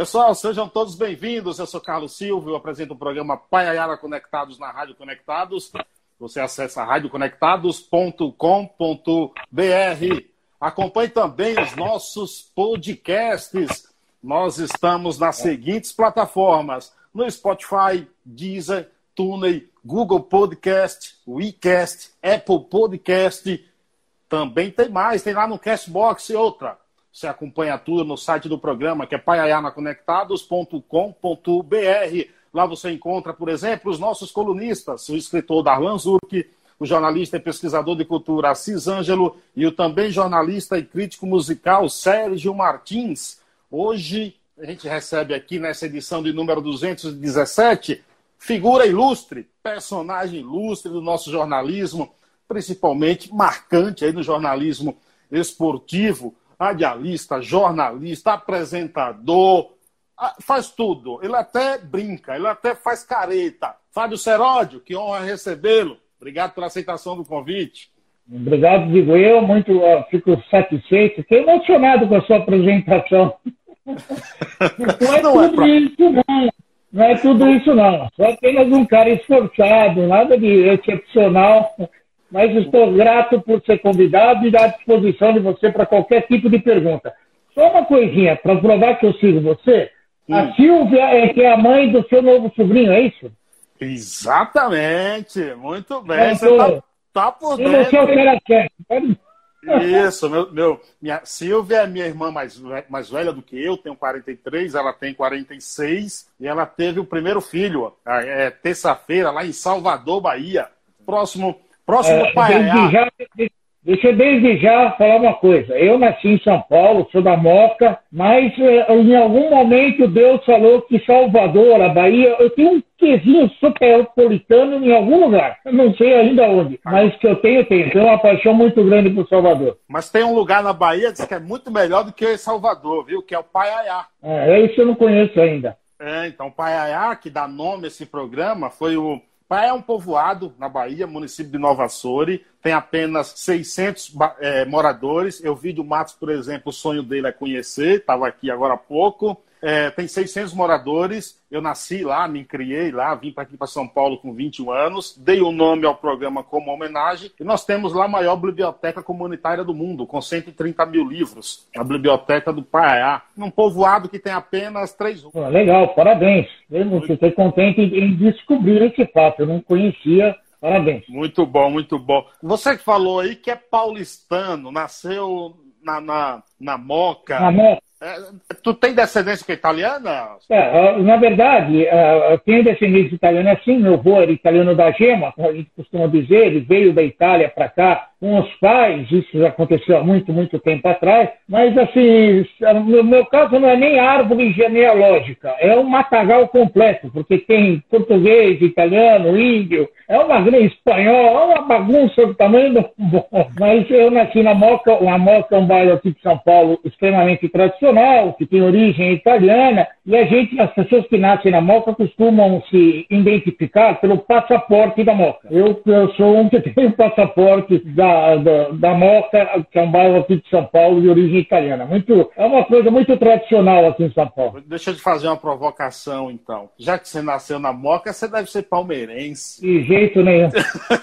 Pessoal, sejam todos bem-vindos. Eu sou Carlos Silva, eu apresento o programa Paiayara Conectados na Rádio Conectados. Você acessa radioconectados.com.br. Acompanhe também os nossos podcasts. Nós estamos nas seguintes plataformas: no Spotify, Deezer, TuneIn, Google Podcast, WeCast, Apple Podcast. Também tem mais, tem lá no Castbox e outra. Você acompanha tudo no site do programa, que é paiayanaconectados.com.br. Lá você encontra, por exemplo, os nossos colunistas, o escritor Darlan Zurk, o jornalista e pesquisador de cultura Assis Ângelo e o também jornalista e crítico musical Sérgio Martins. Hoje a gente recebe aqui nessa edição de número 217 figura ilustre, personagem ilustre do nosso jornalismo, principalmente marcante aí no jornalismo esportivo, radialista, jornalista, apresentador, faz tudo. Ele até brinca, ele até faz careta. Fábio Seródio, que honra recebê-lo. Obrigado pela aceitação do convite. Obrigado, digo eu. Muito, uh, fico satisfeito. Fiquei emocionado com a sua apresentação. Não é não é tudo é pra... isso, não. Não é tudo isso, não. Sou apenas um cara esforçado, nada de excepcional mas estou grato por ser convidado e à disposição de você para qualquer tipo de pergunta. Só uma coisinha, para provar que eu sigo você. Sim. A Silvia é que é a mãe do seu novo sobrinho, é isso? Exatamente, muito bem. É, você está tá por dentro. Você é o cara quer. Isso, meu, meu, minha Silvia é minha irmã mais, mais velha do que eu, tenho 43, ela tem 46 e ela teve o primeiro filho, é, terça-feira, lá em Salvador, Bahia. Próximo Próximo é, Paiaiá. Já, deixa eu desde já falar uma coisa. Eu nasci em São Paulo, sou da Moca, mas é, em algum momento Deus falou que Salvador, a Bahia, eu tenho um quesinho superpolitano em algum lugar. Eu não sei ainda onde, mas que eu tenho, tenho. Tenho uma paixão muito grande por Salvador. Mas tem um lugar na Bahia que é muito melhor do que Salvador, viu? Que é o Paiaiá. É, isso eu não conheço ainda. É, então, o Paiaiá, que dá nome a esse programa, foi o é um povoado na Bahia, município de Nova Açores, tem apenas 600 é, moradores. Eu vi do Matos, por exemplo, o sonho dele é conhecer, estava aqui agora há pouco. É, tem 600 moradores. Eu nasci lá, me criei lá, vim para aqui para São Paulo com 21 anos, dei o nome ao programa como homenagem. E nós temos lá a maior biblioteca comunitária do mundo, com 130 mil livros, a Biblioteca do Paiá, num povoado que tem apenas três ruas. Legal, parabéns. Eu fiquei contente em descobrir esse fato, eu não conhecia. Parabéns. Muito bom, muito bom. Você que falou aí que é paulistano, nasceu na, na, na Moca. Na Moca. É, tu tem descendência italiana? É, na verdade, tenho descendência italiana sim. Meu avô era italiano da Gema, como a gente costuma dizer. Ele veio da Itália para cá com os pais. Isso aconteceu há muito, muito tempo atrás. Mas, assim, no meu caso não é nem árvore genealógica. É um matagal completo, porque tem português, italiano, índio. É uma grande espanhol, é uma bagunça do tamanho do... Mas eu nasci na Moca. A Moca é um bairro aqui de São Paulo extremamente tradicional, que tem origem italiana, e a gente, as pessoas que nascem na Moca costumam se identificar pelo passaporte da Moca. Eu, eu sou um que tem o passaporte da, da, da Moca, que é um bairro aqui de São Paulo de origem italiana. Muito, é uma coisa muito tradicional aqui em São Paulo. Deixa eu te fazer uma provocação, então. Já que você nasceu na Moca, você deve ser palmeirense. De jeito nenhum.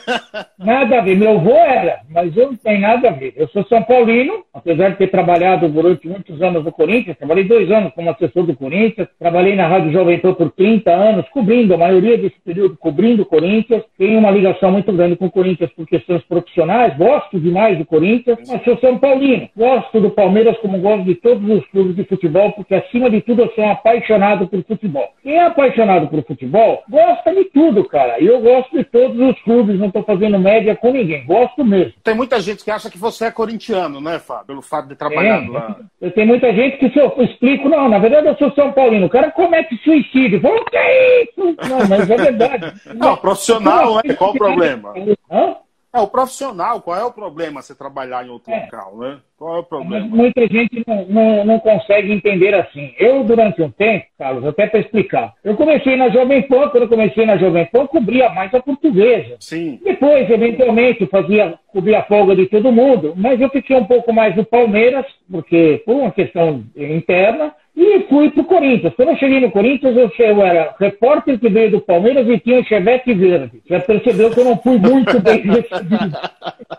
nada a ver. Meu avô era, mas eu não tenho nada a ver. Eu sou São Paulino, apesar de ter trabalhado durante muitos anos no Corinthians, trabalhei dois anos como assessor do Corinthians, trabalhei na Rádio Jovem Pan por 30 anos, cobrindo, a maioria desse período cobrindo o Corinthians, tenho uma ligação muito grande com o Corinthians por questões profissionais, gosto demais do Corinthians, mas sou São Paulino, gosto do Palmeiras como gosto de todos os clubes de futebol, porque acima de tudo eu sou um apaixonado por futebol. Quem é apaixonado por futebol, gosta de tudo, cara, e eu gosto de todos os clubes, não estou fazendo média com ninguém, gosto mesmo. Tem muita gente que acha que você é corintiano, né, Fábio? Pelo fato de trabalhar é, lá. Tem muita gente que se eu explico, não, na verdade eu sou São Paulino, o cara comete suicídio. Falo, o que é isso? Não, mas é verdade. Não, profissional, né? Qual o problema? Hã? É, o profissional, qual é o problema você trabalhar em outro é. local, né? Qual é o problema? Muita gente não, não, não, consegue entender assim. Eu, durante um tempo, Carlos, até para explicar, eu comecei na Jovem Pan, quando eu comecei na Jovem Pan, cobria mais a portuguesa. Sim. Depois, eventualmente, fazia, cobria a folga de todo mundo, mas eu fiquei um pouco mais no Palmeiras, porque por uma questão interna, E fui para o Corinthians. Quando eu cheguei no Corinthians, eu, eu era repórter que veio do Palmeiras e tinha chevette verde. Já percebeu que eu não fui muito bem recebido.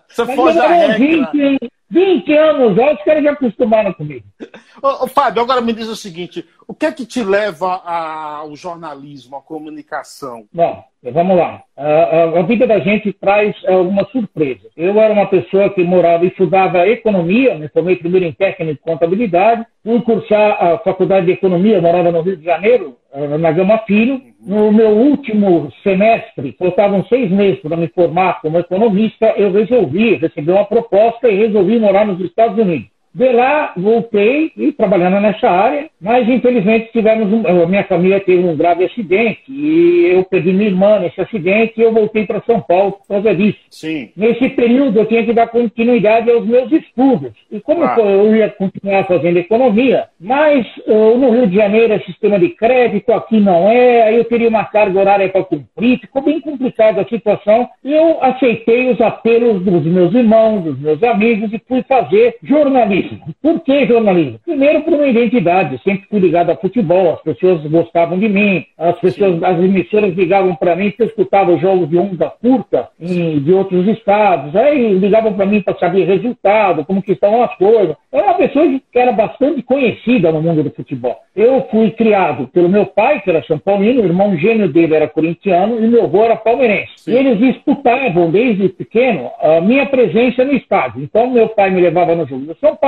Você Mas da regra. 20, 20 anos já, os caras já acostumaram comigo. Ô, ô, Fábio, agora me diz o seguinte: o que é que te leva ao jornalismo, à comunicação? Bom, vamos lá. A, a, a vida da gente traz algumas surpresas. Eu era uma pessoa que morava e estudava economia, me formei primeiro em técnica de contabilidade, fui cursar a faculdade de economia, morava no Rio de Janeiro, na Gama Filho. No meu último semestre, faltavam seis meses para me formar como economista, eu resolvi receber uma proposta e resolvi morar nos Estados Unidos. De lá, voltei e trabalhando nessa área, mas infelizmente tivemos um, a minha família teve um grave acidente e eu perdi minha irmã nesse acidente e eu voltei para São Paulo por causa disso. Sim. Nesse período eu tinha que dar continuidade aos meus estudos. E como Ah. eu ia continuar fazendo economia, mas uh, no Rio de Janeiro é sistema de crédito, aqui não é, aí eu teria uma carga horária para cumprir, ficou bem complicada a situação. E eu aceitei os apelos dos meus irmãos, dos meus amigos e fui fazer jornalismo. Por que jornalismo? Primeiro por uma identidade, sempre fui ligado a futebol, as pessoas gostavam de mim, as pessoas, as emissoras ligavam para mim porque eu escutava os jogos de onda curta em, de outros estados, aí ligavam para mim para saber resultado, como que estavam as coisas. Eu era uma pessoa que era bastante conhecida no mundo do futebol. Eu fui criado pelo meu pai, que era São Paulino, o irmão gêmeo dele era corintiano e meu avô era palmeirense. Sim. E eles disputavam desde pequeno a minha presença no estádio. Então meu pai me levava no jogo do São Paulo,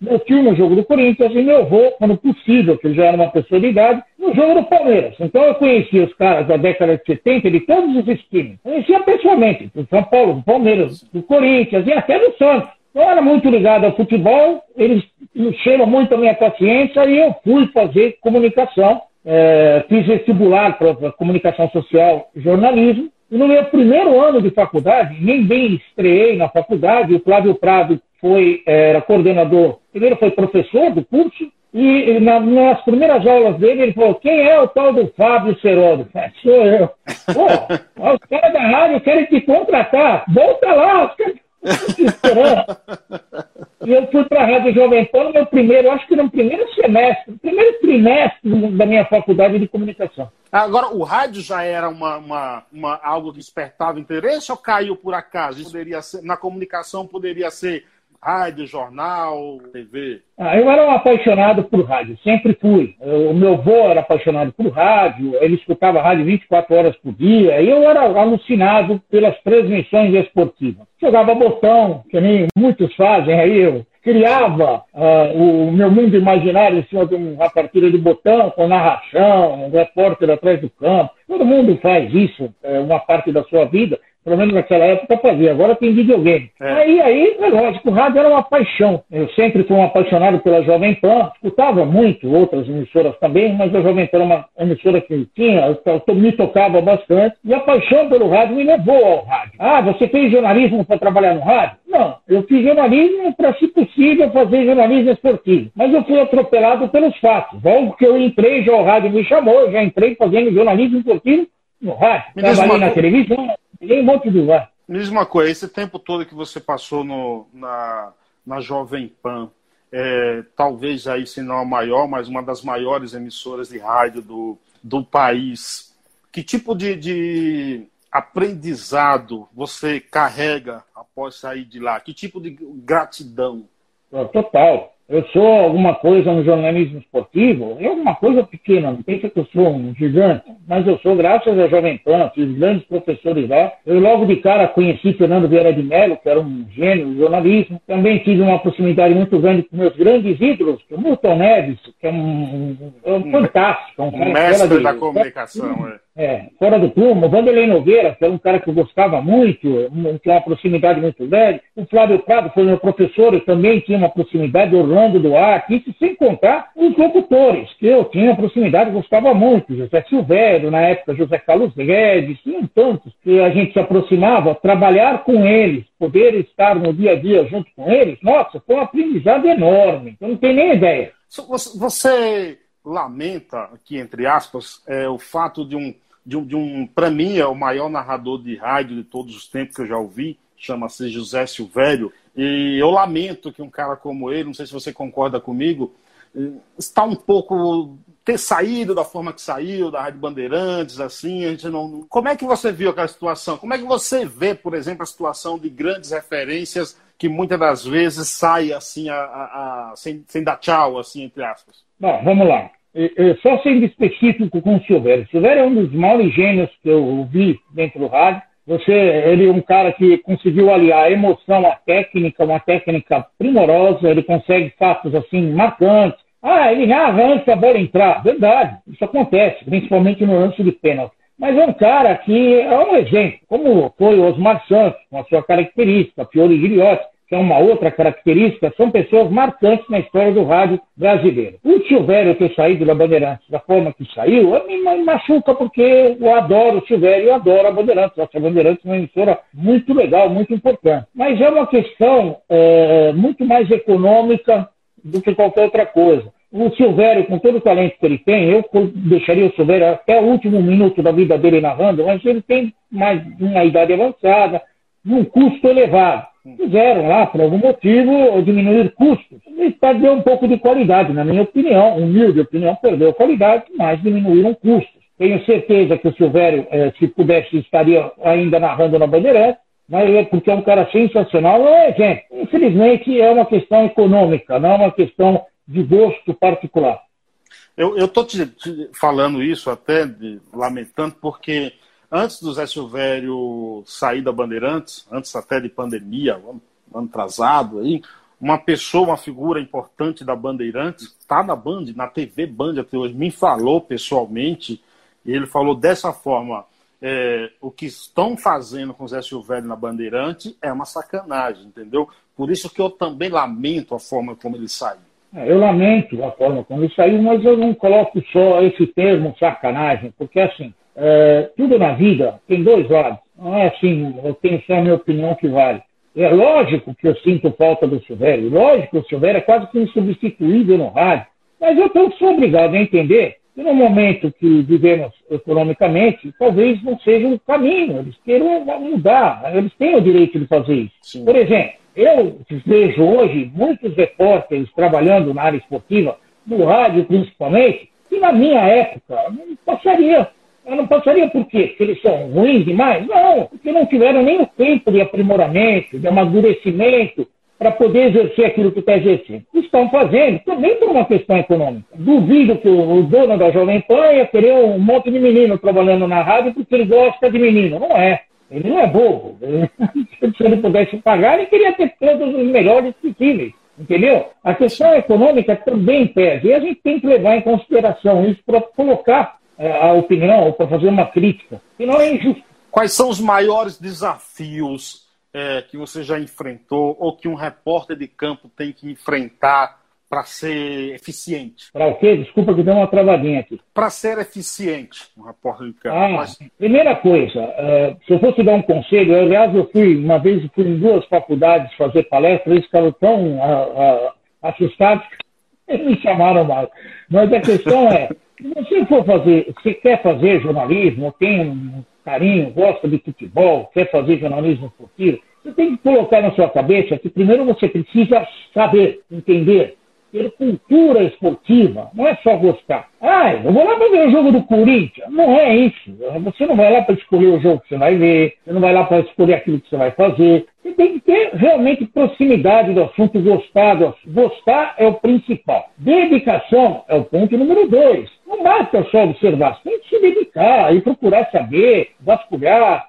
meu tio no jogo do Corinthians e meu avô, quando possível, que ele já era uma pessoa de idade, no jogo do Palmeiras. Então eu conhecia os caras da década de 70 de todos os times. Conhecia pessoalmente, do São Paulo, do Palmeiras, do Corinthians e até do Santos. Eu era muito ligado ao futebol, eles encheram muito a minha paciência e eu fui fazer comunicação. Eh, fiz vestibular para comunicação social e jornalismo. E no meu primeiro ano de faculdade, nem bem estreiei na faculdade, o Flávio Prado foi, eh, era coordenador, primeiro foi professor do curso, e na- nas primeiras aulas dele, ele falou: quem é o tal do Fábio Serodo? É, sou eu. Pô, os caras da rádio querem te contratar, volta lá, os caras. E eu fui para a Rádio Jovem Pan no meu primeiro, acho que no primeiro semestre, no primeiro trimestre da minha faculdade de comunicação. Agora, o rádio já era uma, uma, uma- algo que despertava interesse ou caiu por acaso? Isso poderia ser, na comunicação poderia ser rádio, jornal, TV? Ah, eu era um apaixonado por rádio, sempre fui. O meu avô era apaixonado por rádio, ele escutava rádio 24 horas por dia, e eu era alucinado pelas transmissões esportivas. Jogava botão, que nem muitos fazem aí, eu criava ah, o meu mundo imaginário em cima de uma partida de botão, com narração, um repórter atrás do campo. Todo mundo faz isso, é, uma parte da sua vida. Pelo menos naquela época fazia, agora tem videogame. É. Aí, aí, é lógico, o rádio era uma paixão. Eu sempre fui um apaixonado pela Jovem Pan, escutava muito outras emissoras também, mas a Jovem Pan era uma emissora que tinha, eu- me tocava bastante, e a paixão pelo rádio me levou ao rádio. Ah, você fez jornalismo para trabalhar no rádio? Não, eu fiz jornalismo para, se possível, fazer jornalismo esportivo. Mas eu fui atropelado pelos fatos. Logo que eu entrei, já o rádio me chamou, eu já entrei fazendo jornalismo esportivo no rádio. Me Trabalhei na televisão, em um monte de lugar. Me diz uma coisa, esse tempo todo que você passou no, na, na Jovem Pan, é, talvez aí, se não a maior, mas uma das maiores emissoras de rádio do, do país, que tipo de, de aprendizado você carrega após sair de lá? Que tipo de gratidão? Ó, Total. Eu sou alguma coisa no jornalismo esportivo, é alguma coisa pequena, não pensa que eu sou um gigante, mas eu sou graças à Jovem Pan, tive grandes professores lá. Eu logo de cara conheci Fernando Vieira de Mello, que era um gênio do jornalismo. Também tive uma proximidade muito grande com meus grandes ídolos, o Milton Neves, que é um, um- um fantástico. Um, Um mestre de- da comunicação. É. é, fora do plumo, o Vanderlei Nogueira, que era um cara que eu gostava muito, um- tinha uma proximidade muito grande. O Flávio Prado foi meu professor, eu também tinha uma proximidade, Orlando Duarte, isso sem contar os locutores, que eu tinha proximidade, gostava muito. José Silvério, na época José Carlos Guedes, tinham tantos que a gente se aproximava, trabalhar com eles, poder estar no dia a dia junto com eles, nossa, foi um aprendizado enorme. Eu não tenho nem ideia. Você lamenta, aqui entre aspas, é, o fato de um, de um, de um para mim, é o maior narrador de rádio de todos os tempos que eu já ouvi, chama-se José Silvério, e eu lamento que um cara como ele, não sei se você concorda comigo, está um pouco ter saído da forma que saiu, da Rádio Bandeirantes, assim, a gente não. Como é que você viu aquela situação? Como é que você vê, por exemplo, a situação de grandes referências que muitas das vezes sai assim, a, a, a sem, sem dar tchau, assim, entre aspas? Bom, vamos lá. Só sendo específico com o Silvério. O Silvério é um dos maiores gênios que eu vi dentro do rádio. Você, ele é um cara que conseguiu aliar a emoção à técnica, uma técnica primorosa. Ele consegue fatos assim marcantes ah, ele narra antes da bola entrar. Verdade, isso acontece, principalmente no lance de pênalti. Mas é um cara que é um exemplo, como foi o Osmar Santos, com a sua característica, Fiore Griotti, que é uma outra característica, são pessoas marcantes na história do rádio brasileiro. O Silvério ter saído da Bandeirantes da forma que saiu, me machuca porque eu adoro o Silvério e adoro a Bandeirantes. Acho a Bandeirantes é uma emissora muito legal, muito importante. Mas é uma questão é, muito mais econômica do que qualquer outra coisa. O Silvério, com todo o talento que ele tem, eu deixaria o Silvério até o último minuto da vida dele narrando, mas ele tem mais uma idade avançada, um custo elevado. Fizeram lá, por algum motivo, diminuir custos. E perdeu um pouco de qualidade, na minha opinião, humilde opinião, perdeu qualidade, mas diminuíram custos. Tenho certeza que o Silvério, eh, se pudesse, estaria ainda narrando na Bandeirante, mas é porque é um cara sensacional, é exemplo. Infelizmente, é uma questão econômica, não é uma questão de gosto particular. Eu estou te, te, falando isso até de, lamentando, porque antes do Zé Silvério sair da Bandeirantes, antes até de pandemia, ano, ano atrasado aí, uma pessoa, uma figura importante da Bandeirantes, está na Band, na TV Band até hoje, me falou pessoalmente, e ele falou dessa forma, é, o que estão fazendo com o Zé Silvério na Bandeirante é uma sacanagem, entendeu? Por isso que eu também lamento a forma como ele saiu. É, eu lamento a forma como ele saiu, mas eu não coloco só esse termo sacanagem, porque assim, é, tudo na vida tem dois lados. Não é assim, eu tenho só a minha opinião que vale. É lógico que eu sinto falta do Silvério, lógico que o Silvério é quase que insubstituível no rádio, mas eu sou obrigado a entender que no momento que vivemos economicamente, talvez não seja o caminho. Eles queiram mudar, eles têm o direito de fazer isso. Sim. Por exemplo, eu vejo hoje muitos repórteres trabalhando na área esportiva, no rádio principalmente, que na minha época não passaria. Eu não passaria por quê? Porque eles são ruins demais? Não, porque não tiveram nem o tempo de aprimoramento, de amadurecimento, para poder exercer aquilo que está exercendo. Estão fazendo, também por uma questão econômica. Duvido que o dono da Jovem Pan ia querer um monte de menino trabalhando na rádio porque ele gosta de menino. Não é. Ele não é bobo. Se ele pudesse pagar, ele queria ter todos os melhores possíveis. Entendeu? A questão econômica também pesa. E a gente tem que levar em consideração isso para colocar a opinião ou para fazer uma crítica. Senão é injusto. Quais são os maiores desafios é, que você já enfrentou ou que um repórter de campo tem que enfrentar para ser eficiente? Para o quê? Desculpa que deu uma travadinha aqui. Para ser eficiente, um repórter de campo. Ah, Mas... Primeira coisa, uh, se eu fosse dar um conselho, eu, aliás, eu fui, uma vez fui em duas faculdades fazer palestra, eles ficaram tão uh, uh, assustados que me chamaram mais. Mas a questão é, se você for fazer, se quer fazer jornalismo, tem um carinho, gosta de futebol, quer fazer jornalismo esportivo, você tem que colocar na sua cabeça que primeiro você precisa saber, entender, ter cultura esportiva, não é só gostar. Ah, eu vou lá para ver o jogo do Corinthians. Não é isso. Você não vai lá para escolher o jogo que você vai ver, você não vai lá para escolher aquilo que você vai fazer. Você tem que ter realmente proximidade do assunto, gostar do assunto. Gostar é o principal. Dedicação é o ponto número dois. Não basta só observar, você tem que se dedicar e procurar saber, vasculhar,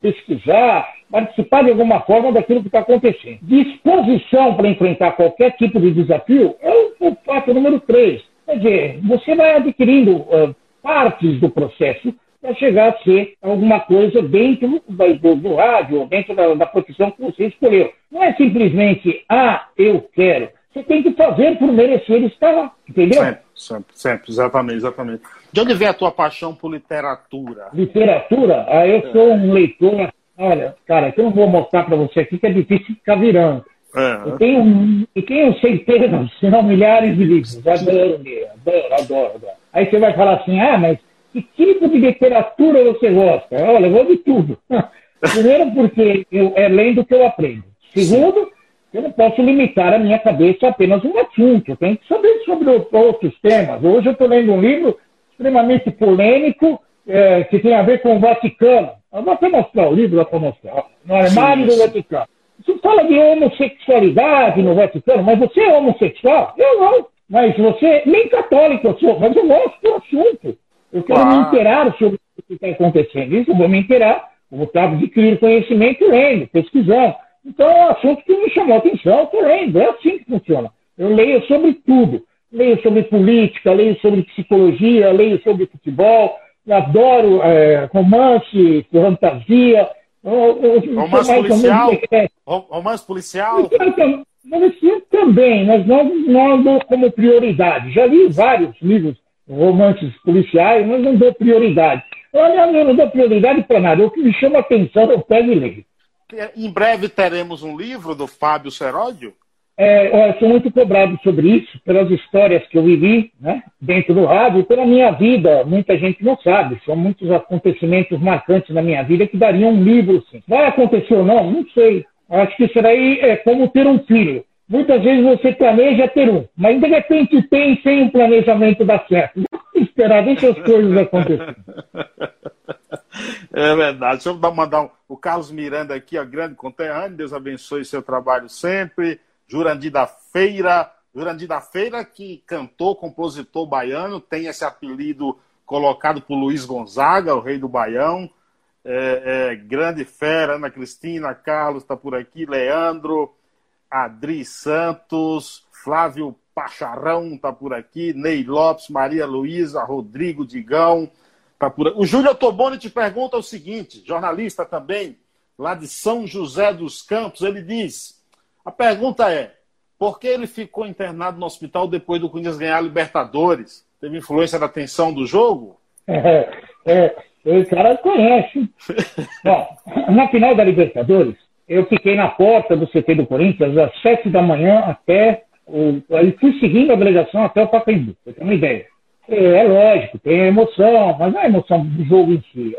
pesquisar, participar de alguma forma daquilo que está acontecendo. Disposição para enfrentar qualquer tipo de desafio é o, fato número três. Quer dizer, você vai adquirindo uh, partes do processo para chegar a ser alguma coisa dentro do, do rádio, dentro da, da profissão que você escolheu. Não é simplesmente, ah, eu quero. Você tem que fazer por merecer estar lá, entendeu? Sempre, sempre, sempre, exatamente, exatamente. De onde vem a tua paixão por literatura? Literatura? Ah, eu sou um leitor Olha, cara, que eu não vou mostrar para você aqui que é difícil ficar virando. É. Eu, tenho, eu tenho centenas, se não milhares de livros. Adoro ler, adoro, adoro, adoro. Aí você vai falar assim, ah, mas que tipo de literatura você gosta? Olha, eu vou de tudo. Primeiro porque eu, é lendo que eu aprendo. Segundo, Eu não posso limitar a minha cabeça a apenas um assunto. Eu tenho que saber sobre outros temas. Hoje eu estou lendo um livro extremamente polêmico é, que tem a ver com o Vaticano. Eu vou até mostrar o livro, para mostrar. No armário sim, sim. do Vaticano. Você fala de homossexualidade no Vaticano, mas você é homossexual? Eu não. Mas você, nem católico eu sou, mas eu gosto do assunto. Eu quero ah. me inteirar sobre o que está acontecendo. Isso eu vou me inteirar, eu vou adquirir conhecimento lendo, pesquisando. Então é um assunto que me chamou a atenção, estou lendo. É assim que funciona. Eu leio sobre tudo. Leio sobre política, leio sobre psicologia, leio sobre futebol, adoro é, romance, fantasia. Romance policial? Romance policial? Romance também, mas não, não dou como prioridade. Já li vários livros, romances policiais, mas não dou prioridade. Olha, eu não dou prioridade para nada. O que me chama a atenção, eu pego e leio. Em breve teremos um livro do Fábio Seródio? É, eu sou muito cobrado sobre isso, pelas histórias que eu vivi né, dentro do rádio pela minha vida. Muita gente não sabe, são muitos acontecimentos marcantes na minha vida que dariam um livro. Vai acontecer ou não? Não sei. Acho que isso daí é como ter um filho. Muitas vezes você planeja ter um, mas de repente tem sem um planejamento dar certo. Esperar, deixa as coisas acontecerem. É verdade. Deixa eu mandar um, o Carlos Miranda aqui, ó, grande conterrâneo. Deus abençoe seu trabalho sempre. Jurandir da Feira. Jurandir da Feira, que cantor, compositor baiano, tem esse apelido colocado por Luiz Gonzaga, o rei do Baião. É, é, grande fera, Ana Cristina, Carlos está por aqui, Leandro, Adri Santos, Flávio Pacharão está por aqui, Ney Lopes, Maria Luísa, Rodrigo Digão, tá por O Júlio Toboni te pergunta o seguinte, jornalista também, lá de São José dos Campos, ele diz: a pergunta é: por que ele ficou internado no hospital depois do Corinthians ganhar a Libertadores? Teve influência da tensão do jogo? É, é, o cara conhece. Bom, na final da Libertadores, eu fiquei na porta do CT do Corinthians às sete da manhã até. O, aí fui seguindo a delegação até o Pacaembu, pra ter uma ideia. É, é lógico, tem emoção, mas não é emoção do jogo em si.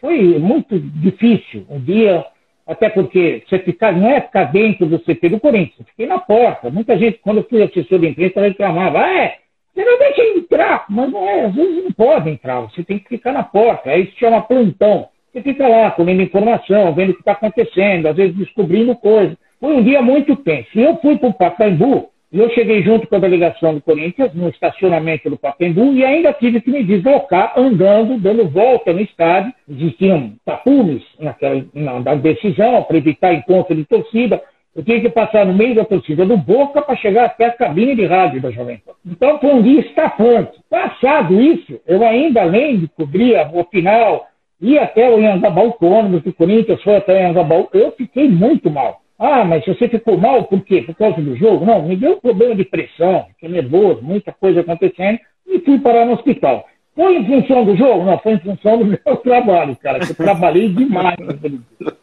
Foi muito difícil. Um dia até porque você ficar, não é ficar dentro do CT do Corinthians, eu fiquei na porta. Muita gente, quando eu fui assessor de imprensa, reclamava, ah, é, você não deixa entrar, mas não é, às vezes não pode entrar, você tem que ficar na porta, aí se chama plantão. Você fica lá, colhendo informação, vendo o que está acontecendo, às vezes descobrindo coisas. Foi um dia muito tenso. E eu fui para o Pacaembu, e eu cheguei junto com a delegação do Corinthians no estacionamento do Pacaembu e ainda tive que me deslocar andando, dando volta no estádio. Existiam tapumes naquela, na, decisão para evitar encontro de torcida. Eu tinha que passar no meio da torcida do Boca para chegar até a cabine de rádio da Jovem Pan. Então foi um dia estafante. Passado isso, eu ainda, além de cobrir o final, ia até o Iangabaú, o ônibus do Corinthians foi até o Iangabaú, eu fiquei muito mal. Ah, mas você ficou mal por quê? Por causa do jogo? Não, me deu um problema de pressão, fiquei nervoso, muita coisa acontecendo, e fui parar no hospital. Foi em função do jogo? Não, foi em função do meu trabalho, cara, que eu trabalhei demais.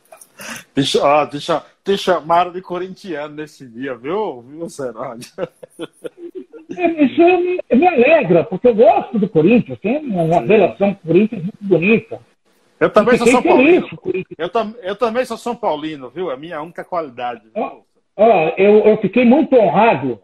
Deixa, ó, deixa, te chamaram de corintiano nesse dia, viu, viu, Seródio? É, isso me, me alegra, porque eu gosto do Corinthians, tem uma Sim. relação com o Corinthians muito bonita. Eu também sou São Paulino. Eu, tam, eu, também sou São Paulino, viu? É a minha única qualidade. Ó, eu, eu, fiquei muito honrado,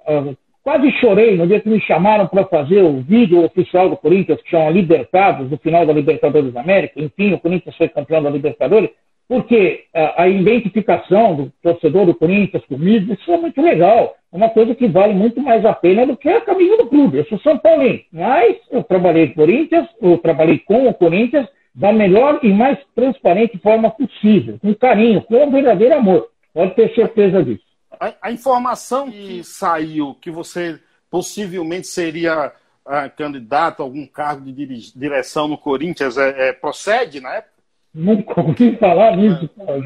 quase chorei no dia que me chamaram para fazer o vídeo oficial do Corinthians, que chama Libertados, no final da Libertadores da América. Enfim, o Corinthians foi campeão da Libertadores, porque a, a identificação do torcedor do Corinthians comigo, isso é muito legal. É uma coisa que vale muito mais a pena do que a camisa do clube. Eu sou São Paulino, mas eu trabalhei Corinthians, eu trabalhei com o Corinthians, da melhor e mais transparente forma possível, com carinho, com um verdadeiro amor. Pode ter certeza disso. A, a informação que saiu que você possivelmente seria uh, candidato a algum cargo de direção no Corinthians é, é, procede na época? Nunca ouvi falar nisso, é.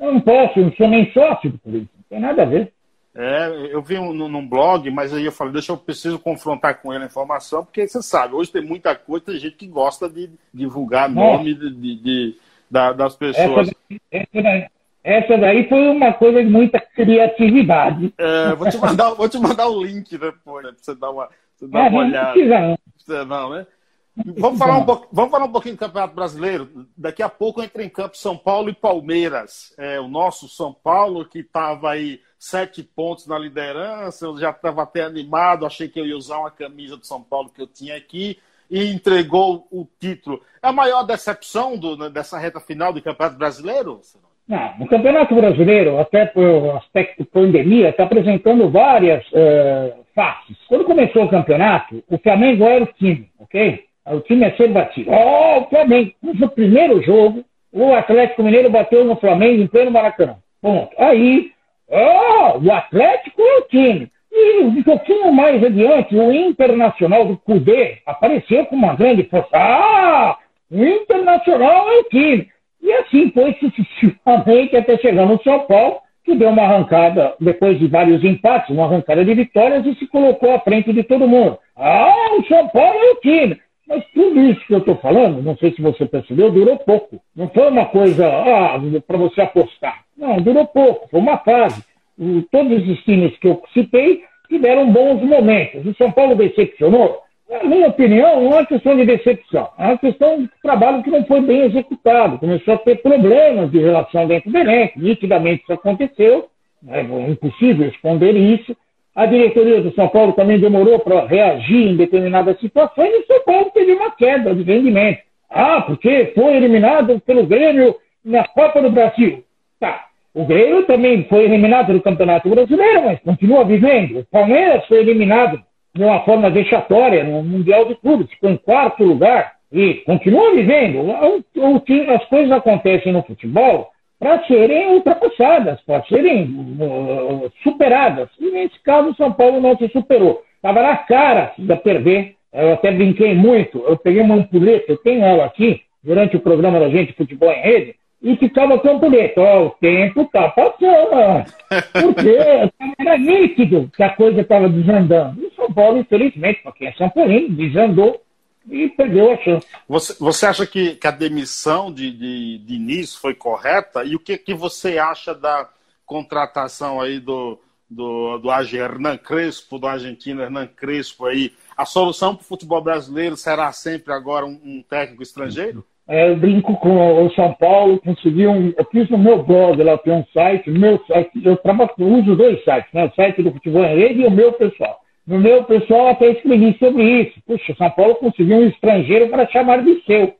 Eu não posso, eu não sou nem sócio do Corinthians, não tem nada a ver. É, eu vi um, num blog, mas aí eu falei, deixa eu preciso confrontar com ele a informação, porque você sabe, hoje tem muita coisa, tem gente que gosta de divulgar nome de, de, de da, das pessoas. Essa daí, essa daí, foi uma coisa de muita criatividade. É, vou, te mandar, vou te mandar o link depois, né, pra você dar uma, você dar é, uma olhada. Não precisa, não. Né? Vamos falar, um vamos falar um pouquinho do Campeonato Brasileiro. Daqui a pouco entra em campo São Paulo e Palmeiras. É, o nosso São Paulo, que estava aí sete pontos na liderança, eu já estava até animado, achei que eu ia usar uma camisa do São Paulo que eu tinha aqui e entregou o título. É a maior decepção do, né, dessa reta final do Campeonato Brasileiro? Não, o Campeonato Brasileiro, até por aspecto pandemia, está apresentando várias uh, faces. Quando começou o campeonato, o Flamengo era o time, ok? O time é ser batido. Oh, o Flamengo. No primeiro jogo, o Atlético Mineiro bateu no Flamengo em pleno Maracanã. Ponto. Aí, oh, o Atlético é o time. E um pouquinho mais adiante, o Internacional do Cudê apareceu com uma grande força. Ah, o Internacional é o time. E assim foi sucessivamente até chegar no São Paulo, que deu uma arrancada, depois de vários empates, uma arrancada de vitórias e se colocou à frente de todo mundo. Ah, o São Paulo é o time. Mas tudo isso que eu estou falando, não sei se você percebeu, durou pouco. Não foi uma coisa ah, para você apostar. Não, durou pouco, foi uma fase. Todos os times que eu citei tiveram bons momentos. O São Paulo decepcionou? Na minha opinião, não é questão de decepção, é uma questão de trabalho que não foi bem executado. Começou a ter problemas de relação dentro do elenco, nitidamente isso aconteceu, é impossível esconder isso. A diretoria do São Paulo também demorou para reagir em determinadas situações e o São Paulo teve uma queda de rendimento. Ah, porque foi eliminado pelo Grêmio na Copa do Brasil. O Grêmio também foi eliminado do Campeonato Brasileiro, mas continua vivendo. O Palmeiras foi eliminado de uma forma vexatória no Mundial de Clubes, ficou em quarto lugar e continua vivendo. As coisas acontecem no futebol para serem ultrapassadas, para serem uh, superadas. E nesse caso, o São Paulo não se superou. Estava na cara de perder. Eu até brinquei muito. Eu peguei uma ampulheta, eu tenho ela aqui, durante o programa da gente Futebol em Rede, e ficava com ampulheta. Ó, o tempo está passando. Porque era nítido que a coisa estava desandando. E o São Paulo, infelizmente, para quem é São Paulo, desandou e perdeu a chance. Você, você acha que, que a demissão de, de, de início foi correta? E o que, que você acha da contratação aí do, do, do Hernan Crespo, do argentino Hernan Crespo aí? A solução para o futebol brasileiro será sempre agora um, um técnico estrangeiro? É, eu brinco com o São Paulo, consegui um. Eu fiz no meu blog, lá tem um site, meu site, eu trabalho, uso dois sites, né? O site do Futebol em Rede e o meu pessoal. No meu pessoal até escrevi sobre isso. Puxa, São Paulo conseguiu um estrangeiro para chamar de seu.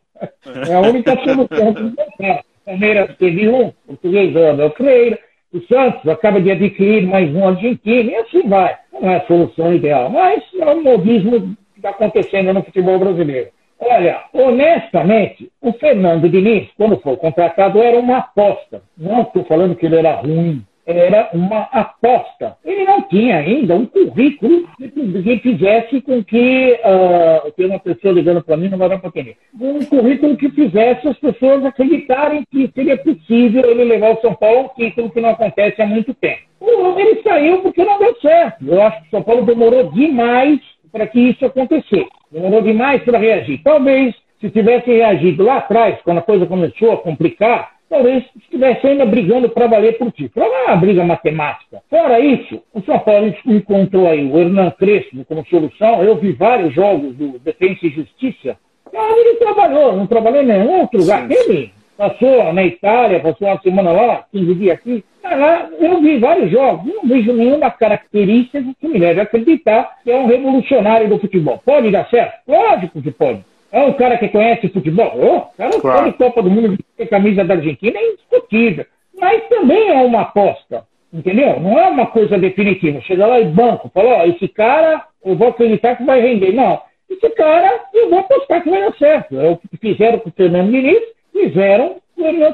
É a única solução que O Palmeiras teve um, português Abel Freire. O Santos acaba de adquirir mais um argentino, e assim vai. Não é a solução ideal, mas é o modismo que está acontecendo no futebol brasileiro. Olha, honestamente, o Fernando Diniz, quando foi contratado, era uma aposta. Não estou falando que ele era ruim era uma aposta. Ele não tinha ainda um currículo que fizesse com que. Uh, tem uma pessoa ligando para mim, não vai dar para entender. Um currículo que fizesse as pessoas acreditarem que seria possível ele levar o São Paulo ao título, que não acontece há muito tempo. Ele saiu porque não deu certo. Eu acho que o São Paulo demorou demais para que isso acontecesse. Demorou demais para reagir. Talvez, se tivesse reagido lá atrás, quando a coisa começou a complicar, talvez estivesse ainda brigando para valer por título. Não é uma briga matemática. Fora isso, o São Paulo encontrou aí o Hernan Crespo como solução. Eu vi vários jogos do Defensa e Justiça. Ele trabalhou, não trabalhou em nenhum outro lugar. Sim, Ele passou na Itália, passou uma semana lá, 15 dias aqui. Lá, eu vi vários jogos, não vejo nenhuma característica que me leve a acreditar que é um revolucionário do futebol. Pode dar certo? Lógico que pode. É um cara que conhece futebol. Oh, cara claro. Copa do Mundo de camisa da Argentina é indiscutível. Mas também é uma aposta. Entendeu? Não é uma coisa definitiva. Chega lá e banco, fala, ó, esse cara, eu vou acreditar que vai render. Não. Esse cara, eu vou apostar que vai dar certo. É o que fizeram com o Fernando Diniz, fizeram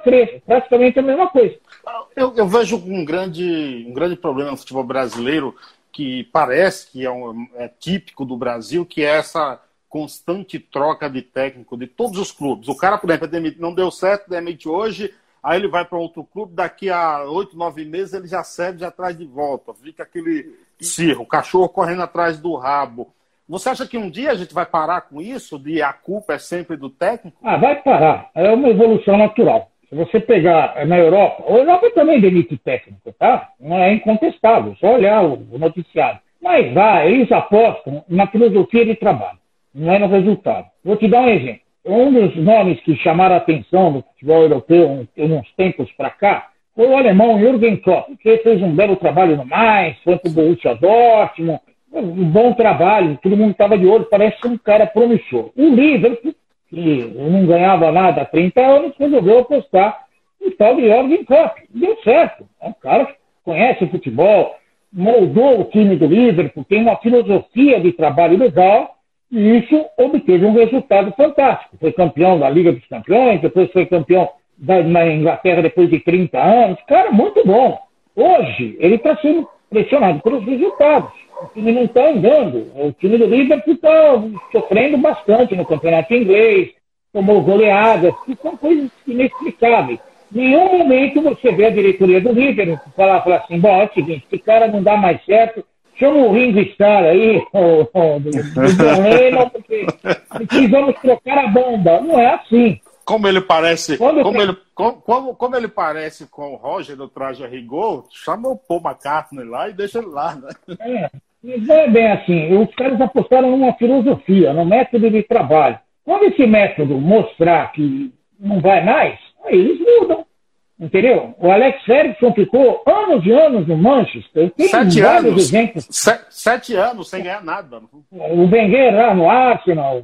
Crespo. Praticamente a mesma coisa. Eu, eu, vejo um grande, um grande problema no futebol brasileiro que parece que é, um, é típico do Brasil, que é essa constante troca de técnico de todos os clubes. O cara, por exemplo, não deu certo, demite hoje, aí ele vai para outro clube, daqui a oito, nove meses ele já serve, já traz de volta. Fica aquele cirro, o cachorro correndo atrás do rabo. Você acha que um dia a gente vai parar com isso, de a culpa é sempre do técnico? Ah, vai parar. É uma evolução natural. Se você pegar na Europa, a Europa também demite técnico, tá? Não é incontestável, só olhar o noticiário. Mas vai, eles apostam na filosofia de trabalho. não é no resultado. Vou te dar um exemplo. Um dos nomes que chamaram a atenção no futebol europeu uns tempos para cá foi o alemão Jürgen Klopp, que fez um belo trabalho no mais, foi para o Borussia Dortmund, um bom trabalho, todo mundo estava de olho, parece um cara promissor. O Liverpool, que não ganhava nada há 30 anos, resolveu apostar no tal de Jürgen Klopp. Deu certo. É um cara que conhece o futebol, moldou o time do Liverpool, tem uma filosofia de trabalho legal, e isso obteve um resultado fantástico. Foi campeão da Liga dos Campeões, depois foi campeão da, na Inglaterra depois de 30 anos. Cara, muito bom. Hoje, ele está sendo pressionado pelos resultados. O time não está andando. O time do Liverpool está sofrendo bastante no campeonato inglês, tomou goleadas, que são coisas inexplicáveis. Em nenhum momento você vê a diretoria do Liverpool falar, falar assim, bom, é o seguinte, esse cara não dá mais certo, chama o Ringo Starr aí, o, o, do, do Lennon, porque precisamos trocar a bomba. Não é assim. Como ele parece, Quando como, ele, como, como, ele parece com o Roger do Traje a Rigor, chama o Paul McCartney lá e deixa ele lá, né? É, mas não é bem assim. Os caras apostaram numa filosofia, num método de trabalho. Quando esse método mostrar que não vai mais, aí eles mudam. Entendeu? O Alex Ferguson ficou anos e anos no Manchester. Tem sete anos. Sete, sete anos sem ganhar nada. O Wenger lá no Arsenal,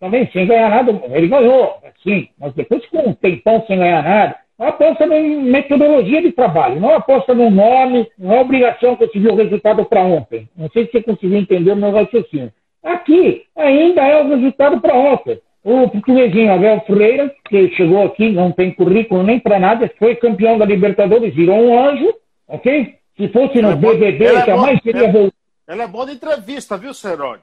também sem ganhar nada. Ele ganhou, sim, mas depois com um tempão sem ganhar nada. Aposta em metodologia de trabalho, não aposta no nome, não é obrigação conseguir o resultado para ontem. Não sei se você conseguiu entender o meu raciocínio. Aqui ainda é o resultado para ontem. O portuguesinho Abel Freire, que chegou aqui, não tem currículo nem para nada, foi campeão da Libertadores, virou um anjo, ok? Se fosse no BBB, é jamais seria voltado. Ele é bom de entrevista, viu, Seródio?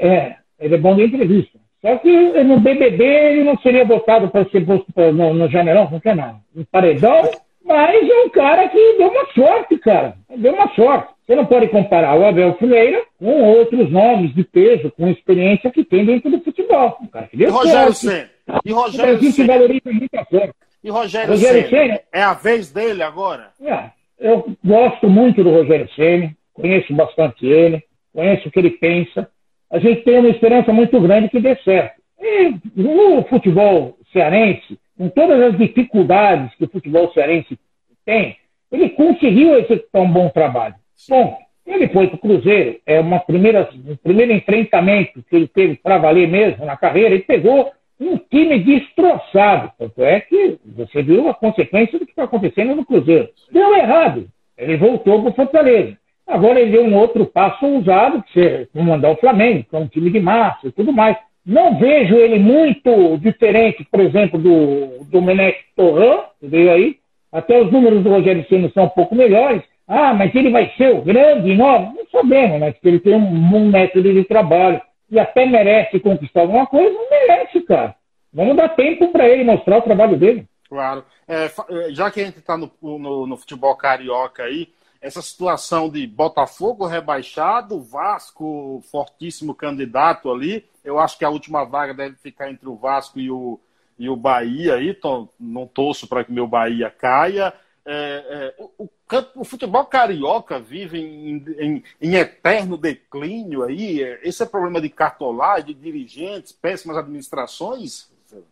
É, é, ele é bom de entrevista. Só que no BBB ele não seria votado para ser posto no, no Janeirão, não quer não. Em paredão, mas é um cara que deu uma sorte, cara. Deu uma sorte. Você não pode comparar o Abel Freire com outros nomes de peso, com experiência que tem dentro do futebol. Um cara que deu e Rogério Senna. E Rogério Senna. valoriza muita sorte. E Rogério, Rogério Senna. É a vez dele agora? É, eu gosto muito do Rogério Senna, conheço bastante ele, conheço o que ele pensa. A gente tem uma esperança muito grande que dê certo. E no futebol cearense, com todas as dificuldades que o futebol cearense tem, ele conseguiu executar um bom trabalho. Bom, ele foi para o Cruzeiro, é uma primeira, um primeiro enfrentamento que ele teve para valer mesmo na carreira, ele pegou um time destroçado. Tanto é que você viu a consequência do que está acontecendo no Cruzeiro. Deu errado. Ele voltou para o Fortaleza. Agora ele deu um outro passo ousado, que é comandar o Flamengo, que é um time de massa e tudo mais. Não vejo ele muito diferente, por exemplo, do Domenech Torran, que veio aí. Até os números do Rogério Ceni são um pouco melhores, ah, mas ele vai ser o grande nome? Não sabemos, mas que ele tem um, um método de trabalho e até merece conquistar alguma coisa, não merece, cara. Vamos dar tempo para ele mostrar o trabalho dele. Claro. É, é já que a gente está no, no, no, futebol carioca aí, essa situação de Botafogo rebaixado, Vasco fortíssimo candidato ali, eu acho que a última vaga deve ficar entre o Vasco e o, e o Bahia aí, tô, não torço para que meu Bahia caia. É, é, o, o, futebol carioca vive em, em, em, eterno declínio aí. Esse é problema de cartolagem, de dirigentes, péssimas administrações?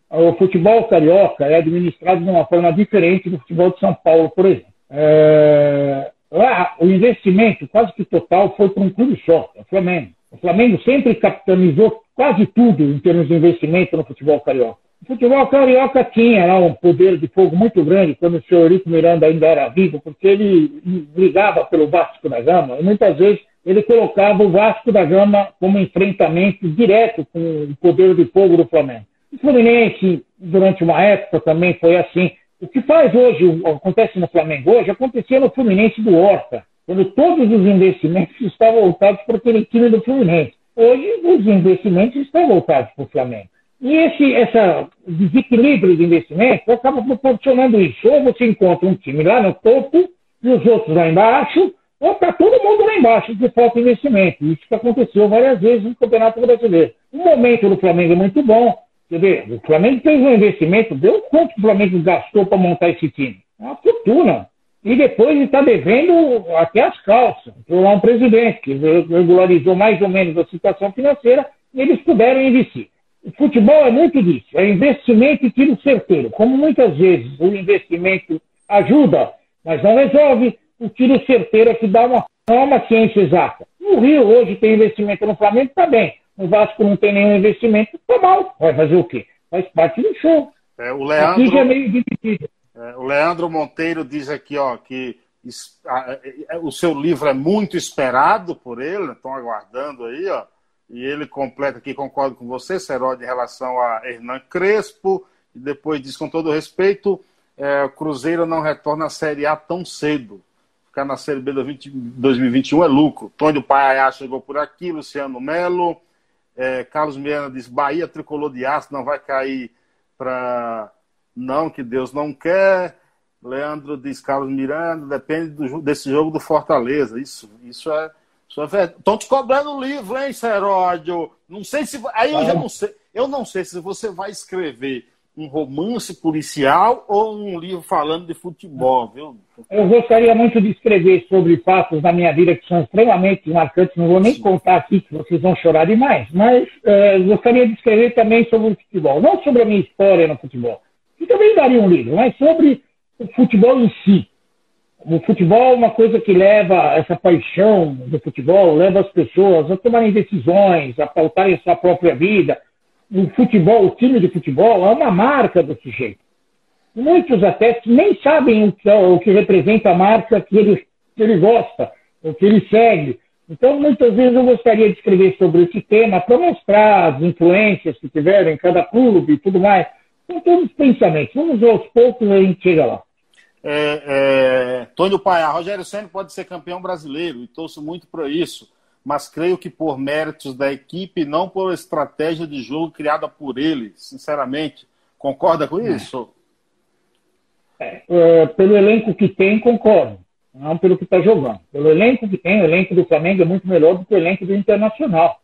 O futebol carioca é administrado de uma forma diferente do futebol de São Paulo, por exemplo. É... Lá, o investimento quase que total foi para um clube só, o Flamengo. O Flamengo sempre capitalizou quase tudo em termos de investimento no futebol carioca. O futebol carioca tinha lá um poder de fogo muito grande quando o senhor Eurico Miranda ainda era vivo, porque ele brigava pelo Vasco da Gama e muitas vezes ele colocava o Vasco da Gama como enfrentamento direto com o poder de fogo do Flamengo. O Fluminense, durante uma época, também foi assim. O que faz hoje, acontece no Flamengo hoje, acontecia no Fluminense do Horta, quando todos os investimentos estavam voltados para aquele time do Fluminense. Hoje, os investimentos estão voltados para o Flamengo. E esse essa desequilíbrio de investimento acaba proporcionando isso. Ou você encontra um time lá no topo e os outros lá embaixo, ou está todo mundo lá embaixo de falta de investimento. Isso que aconteceu várias vezes no Campeonato Brasileiro. O momento do Flamengo é muito bom. Quer ver, o Flamengo fez um investimento, deu quanto o Flamengo gastou para montar esse time? Uma fortuna. E depois está devendo até as calças. Foi lá um presidente que regularizou mais ou menos a situação financeira eles puderam investir. O futebol é muito disso, é investimento e tiro certeiro. Como muitas vezes o investimento ajuda, mas não resolve, o tiro certeiro é que dá uma, é uma ciência exata. O Rio hoje tem investimento no Flamengo, está bem. O Vasco não tem nenhum investimento, está mal. Vai fazer o quê? Faz parte do show. É, o Leandro, aqui já é meio dividido. É, o Leandro Monteiro diz aqui ó, que é, o seu livro é muito esperado por ele, estão aguardando aí, ó. E ele completa aqui, concordo com você, Serói, em relação a Hernan Crespo, e depois diz com todo respeito, é, Cruzeiro não retorna à Série A tão cedo. Ficar na Série B 2021 é lucro. Tônio Paiá chegou por aqui, Luciano Melo, é, Carlos Miranda diz, Bahia tricolor de aço, não vai cair para... Não, que Deus não quer. Leandro diz, Carlos Miranda, depende do, desse jogo do Fortaleza. Isso, isso é Estão te cobrando o livro, hein, Seródio? Não sei se. Aí eu já não sei. Eu não sei se você vai escrever um romance policial ou um livro falando de futebol, viu? Eu gostaria muito de escrever sobre fatos da minha vida que são extremamente marcantes. Não vou nem Sim. contar aqui que vocês vão chorar demais, mas é, gostaria de escrever também sobre o futebol. Não sobre a minha história no futebol, que também daria um livro, mas sobre o futebol em si. O futebol é uma coisa que leva essa paixão do futebol, leva as pessoas a tomarem decisões, a pautarem sua própria vida. O futebol, o time de futebol, é uma marca do sujeito. Muitos até nem sabem o que, é, o que representa a marca que ele, que ele gosta, o que ele segue. Então, muitas vezes eu gostaria de escrever sobre esse tema para mostrar as influências que tiveram em cada clube e tudo mais. São todos pensamentos. Vamos aos poucos a gente chega lá. É, é, Tônio Rogério Senna pode ser campeão brasileiro e torço muito para isso, mas creio que por méritos da equipe, não por estratégia de jogo criada por ele, sinceramente. Concorda com isso? É, é pelo elenco que tem, concordo. Não pelo que está jogando. Pelo elenco que tem, o elenco do Flamengo é muito melhor do que o elenco do Internacional.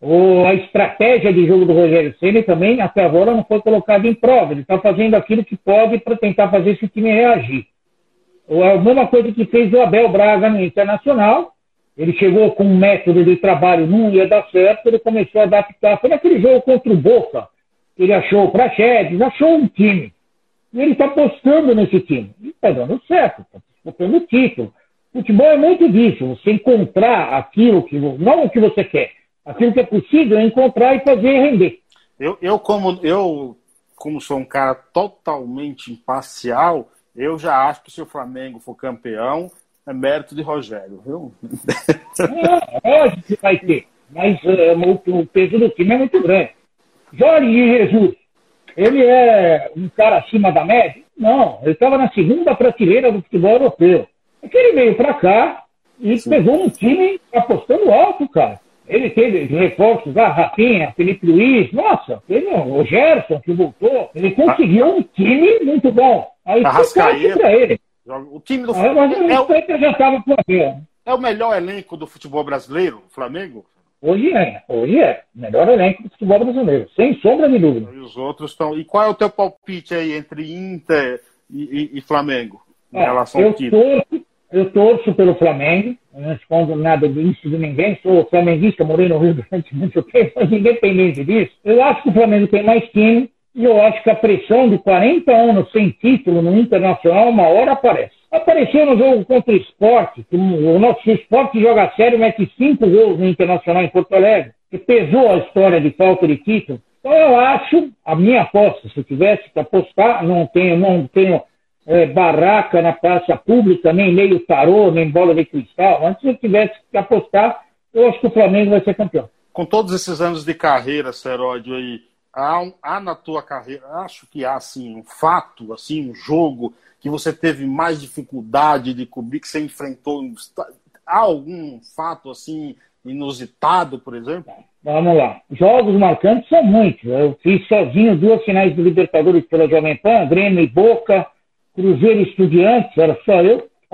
O, a estratégia de jogo do Rogério Ceni também, até agora, não foi colocada em prova. Ele está fazendo aquilo que pode para tentar fazer esse time reagir. É a mesma coisa que fez o Abel Braga no Internacional. Ele chegou com um método de trabalho, não ia dar certo, ele começou a adaptar. Foi naquele jogo contra o Boca. Ele achou o Praxedes, achou um time. E ele está apostando nesse time. E está dando certo, está disputando o título. Futebol é muito disso, você encontrar aquilo que, não o que você quer, aquilo que é possível é encontrar e fazer render. Eu, eu, como, eu, como sou um cara totalmente imparcial, eu já acho que se o Flamengo for campeão, é mérito de Rogério, viu? É, lógico que vai ter, mas uh, o peso do time é muito grande. Jorge Jesus, ele é um cara acima da média? Não, ele estava na segunda prateleira do futebol europeu. É que ele veio para cá e Sim. pegou um time apostando alto, cara. Ele teve reforços, a Rafinha, Felipe Luiz, nossa, teve o Gerson que voltou. Ele conseguiu um time muito bom. Aí para ele. O time do Flamengo. É, o... É o melhor elenco do futebol brasileiro, o Flamengo? Hoje é, hoje é. Melhor elenco do futebol brasileiro, sem sombra de dúvida. E os outros estão. E qual é o teu palpite aí entre Inter e, e, e Flamengo? Em é, relação eu ao título? Torço, eu torço pelo Flamengo, não escondo nada disso de ninguém, sou flamenguista, morei no Rio durante muito tempo, mas independente disso, eu acho que o Flamengo tem mais time e eu acho que a pressão de 40 anos sem título no Internacional, uma hora aparece. Apareceu no jogo contra o esporte, o nosso esporte joga sério, mete cinco gols no Internacional em Porto Alegre, que pesou a história de falta de título. Então eu acho, a minha aposta, se tivesse que apostar, não tenho, não tenho é, barraca na praça pública, nem meio tarô, nem bola de cristal. Antes eu tivesse que apostar, eu acho que o Flamengo vai ser campeão. Com todos esses anos de carreira, Seródio, aí, há, um, há na tua carreira, acho que há assim, um fato, assim, um jogo que você teve mais dificuldade de cobrir, que você enfrentou. Há algum fato assim inusitado, por exemplo? Vamos lá. Jogos marcantes são muitos. Eu fiz sozinho duas finais do Libertadores pela Jovem Pan, Grêmio e Boca. Cruzeiro Estudiantes, era só eu,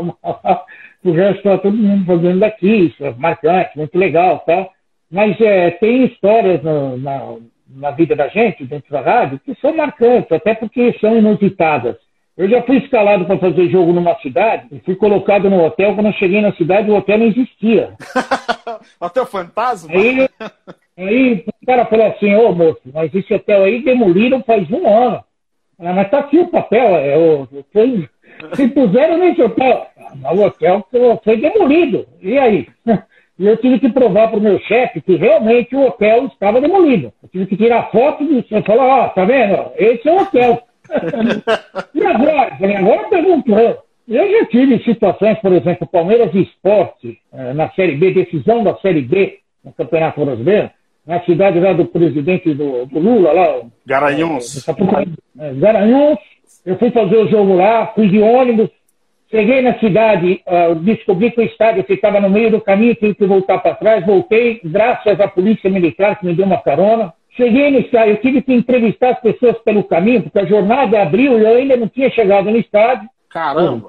o resto estava todo mundo fazendo daqui, isso é marcante, muito legal tal. Mas é, tem histórias no, na, na vida da gente, dentro da rádio, que são marcantes, até porque são inusitadas. Eu já fui escalado para fazer jogo numa cidade, e fui colocado no hotel. Quando eu cheguei na cidade, o hotel não existia. hotel fantasma? Aí, aí o cara falou assim: Ô moço, mas esse hotel aí demoliram faz um ano. Ah, mas tá aqui o papel, é, foi, se puseram nesse hotel. Ah, o hotel foi demolido. E aí? E eu tive que provar para o meu chefe que realmente o hotel estava demolido. Eu tive que tirar foto e falar, ó, oh, tá vendo? Esse é o hotel. e agora? Agora perguntou. Eu já tive situações, por exemplo, Palmeiras e Esporte, eh, na Série B, decisão da Série B, no Campeonato Brasileiro, na cidade lá do presidente do, do Lula, lá. Garanhuns. É, Garanhuns. Eu fui fazer o jogo lá, fui de ônibus, cheguei na cidade, uh, descobri que o estádio ficava no meio do caminho, tive que voltar para trás, voltei, graças à polícia militar que me deu uma carona. Cheguei no estádio, eu tive que entrevistar as pessoas pelo caminho, porque a jornada abriu e eu ainda não tinha chegado no estádio. Caramba!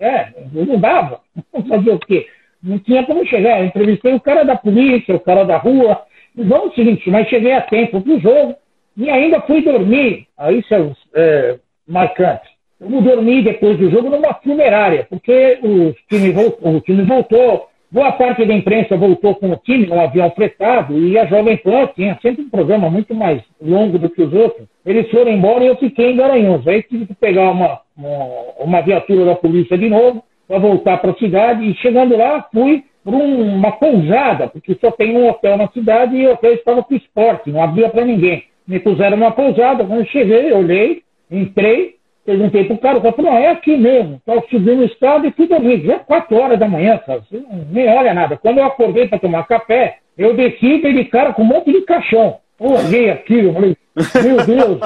É, não dava. Fazer o quê? Não tinha como chegar. Eu entrevistei o cara da polícia, o cara da rua. Vamos o seguinte, mas cheguei a tempo para o jogo e ainda fui dormir. Aí isso é, é marcante. Eu vou dormir depois do jogo numa funerária, porque o time, voltou, o time voltou Boa parte da imprensa voltou com o time num avião fretado e a Jovem Pan tinha sempre um programa muito mais longo do que os outros. Eles foram embora e eu fiquei em Garanhuns. Aí tive que pegar uma, uma, uma viatura da polícia de novo para voltar para a cidade e chegando lá fui para um, uma pousada, porque só tem um hotel na cidade e o hotel estava com esporte, não abria para ninguém. Me puseram numa pousada, quando eu cheguei, olhei, entrei, Perguntei pro cara, o cara falou, não, é aqui mesmo. Estava subindo o estado e fui dormir. Já quatro horas da manhã, cara. Você nem olha nada. Quando eu acordei para tomar café, eu desci de cara com um monte de caixão. Olhei aquilo, falei, meu Deus,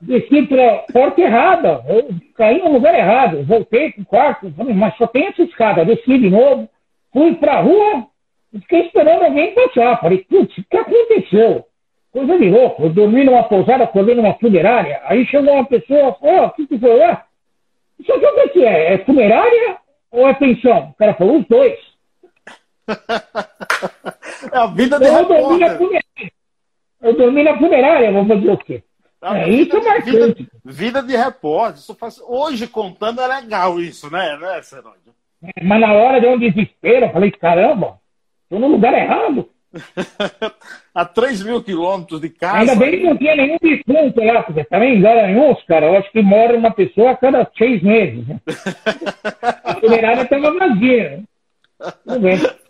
desci para porta errada. Eu caí no lugar errado. Voltei pro quarto, falei, mas só tem essa escada. Desci de novo, fui para a rua, fiquei esperando alguém passar. Falei, putz, o que aconteceu? Coisa de louco. Eu dormi numa pousada, acordei numa funerária. Aí chegou uma pessoa, falou, oh, o que que foi? Ah, isso aqui o que é? É funerária ou é pensão? O cara falou, os dois. é a vida de eu dormi, na funerária. eu dormi na funerária, vou fazer o quê? É, é isso é marcante. Vida, vida de repórter. Isso faz... Hoje, contando, é legal isso, né, né Seródio? É, mas na hora de um desespero, eu falei, caramba, estou no lugar errado. A 3 mil quilômetros de casa. Ainda bem que não tinha nenhum defunto lá, porque também em Garanhuns, cara, eu acho que mora uma pessoa a cada seis meses. Né? a funerária estava vazia. Né? Tudo bem.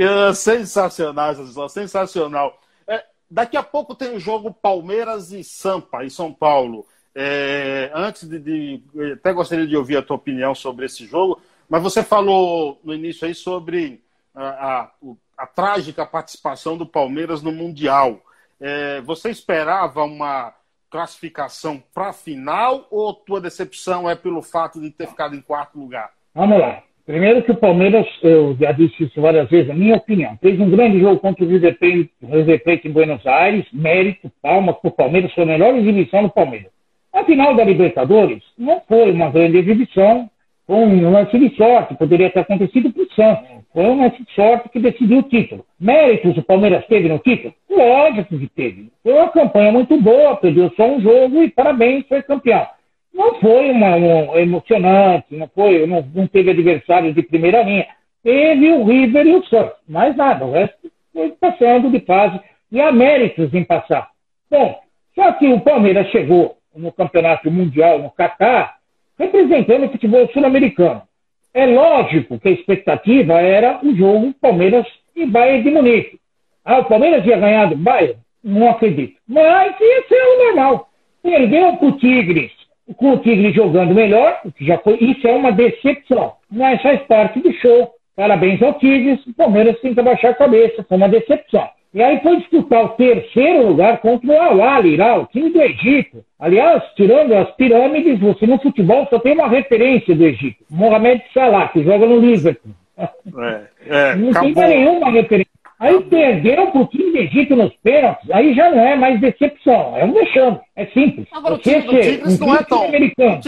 É sensacional, sensacional. É, daqui a pouco tem o jogo Palmeiras e Sampa, em São Paulo. É, antes de, de, Até gostaria de ouvir a tua opinião sobre esse jogo, mas você falou no início aí sobre a, a, o a trágica participação do Palmeiras no Mundial. É, você esperava uma classificação para a final ou tua decepção é pelo fato de ter ficado em quarto lugar? Vamos lá. Primeiro que o Palmeiras, eu já disse isso várias vezes, na minha opinião, fez um grande jogo contra o River Plate em Buenos Aires, mérito, palmas para o Palmeiras, foi a melhor exibição do Palmeiras. A final da Libertadores não foi uma grande exibição, foi um lance de sorte, poderia ter acontecido para o Santos. Foi uma sorte que decidiu o título. Méritos o Palmeiras teve no título? Lógico que teve. Foi uma campanha muito boa, perdeu só um jogo e parabéns, foi campeão. Não foi uma, uma emocionante, não foi, não, não teve adversários de primeira linha. Teve o River e o Santos, mais nada. O resto foi passando de fase e há méritos em passar. Bom, só que o Palmeiras chegou no campeonato mundial no Catar representando o futebol sul-americano. É lógico que a expectativa era o jogo Palmeiras e Bayern de Munique. Ah, o Palmeiras ia ganhar do Bayern? Não acredito. Mas ia ser o normal. Perdeu para o Tigres, com o Tigres jogando melhor, que já foi, isso é uma decepção. Mas faz parte do show. Parabéns ao Tigres, o Palmeiras tem que abaixar a cabeça, foi uma decepção. E aí foi disputar o terceiro lugar contra o Al-Ali, lá, o time do Egito. Aliás, tirando as pirâmides, você no futebol só tem uma referência do Egito. Mohamed Salah, que joga no Liverpool. É, é, não acabou. tem nenhuma referência. Aí acabou. perdeu pro time do Egito nos pênaltis, aí já não é mais decepção, é um vexame, é simples. Agora, o time do Tigres um não é tão... Americano.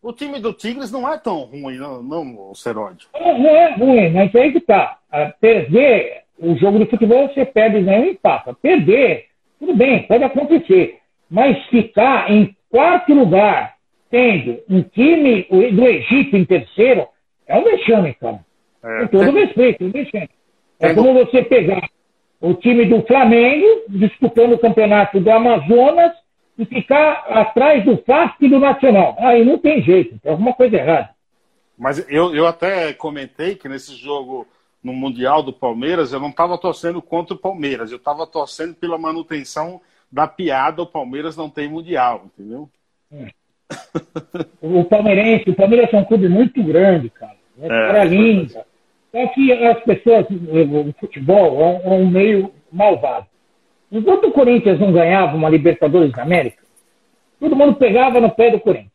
O time, o do Tigres não é tão ruim, não, não Seródio. Não, não é ruim, mas aí que tá. Perder o jogo de futebol você perde nem um empata. Perder, tudo bem, pode acontecer. Mas ficar em quarto lugar tendo um time do Egito em terceiro, é um vexame, cara. É, Com todo tem... respeito, é um vexame. É como você pegar o time do Flamengo disputando o campeonato do Amazonas e ficar atrás do FASC e do Nacional. Aí não tem jeito, tem alguma coisa errada. Mas eu, eu até comentei que nesse jogo no Mundial do Palmeiras, eu não estava torcendo contra o Palmeiras, eu estava torcendo pela manutenção da piada o Palmeiras não tem Mundial, entendeu? É. o palmeirense, o Palmeiras é um clube muito grande, cara. É, cara linda. Só que as pessoas, o futebol é um, meio malvado. Enquanto o Corinthians não ganhava uma Libertadores da América, todo mundo pegava no pé do Corinthians.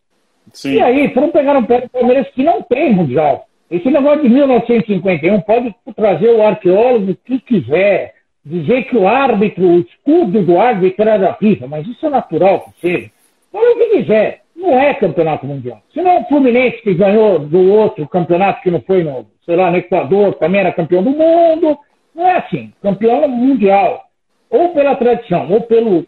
Sim. E aí foram pegar no pé do Palmeiras que não tem Mundial. Esse negócio de 1951 pode trazer o arqueólogo que quiser, dizer que o árbitro, o escudo do árbitro era da FIFA, mas isso é natural que seja. Fala o que quiser. Não é campeonato mundial. Se não é o Fluminense que ganhou do outro campeonato que não foi no, sei lá, no Equador, também era campeão do mundo. Não é assim. Campeão mundial. Ou pela tradição, ou pelo,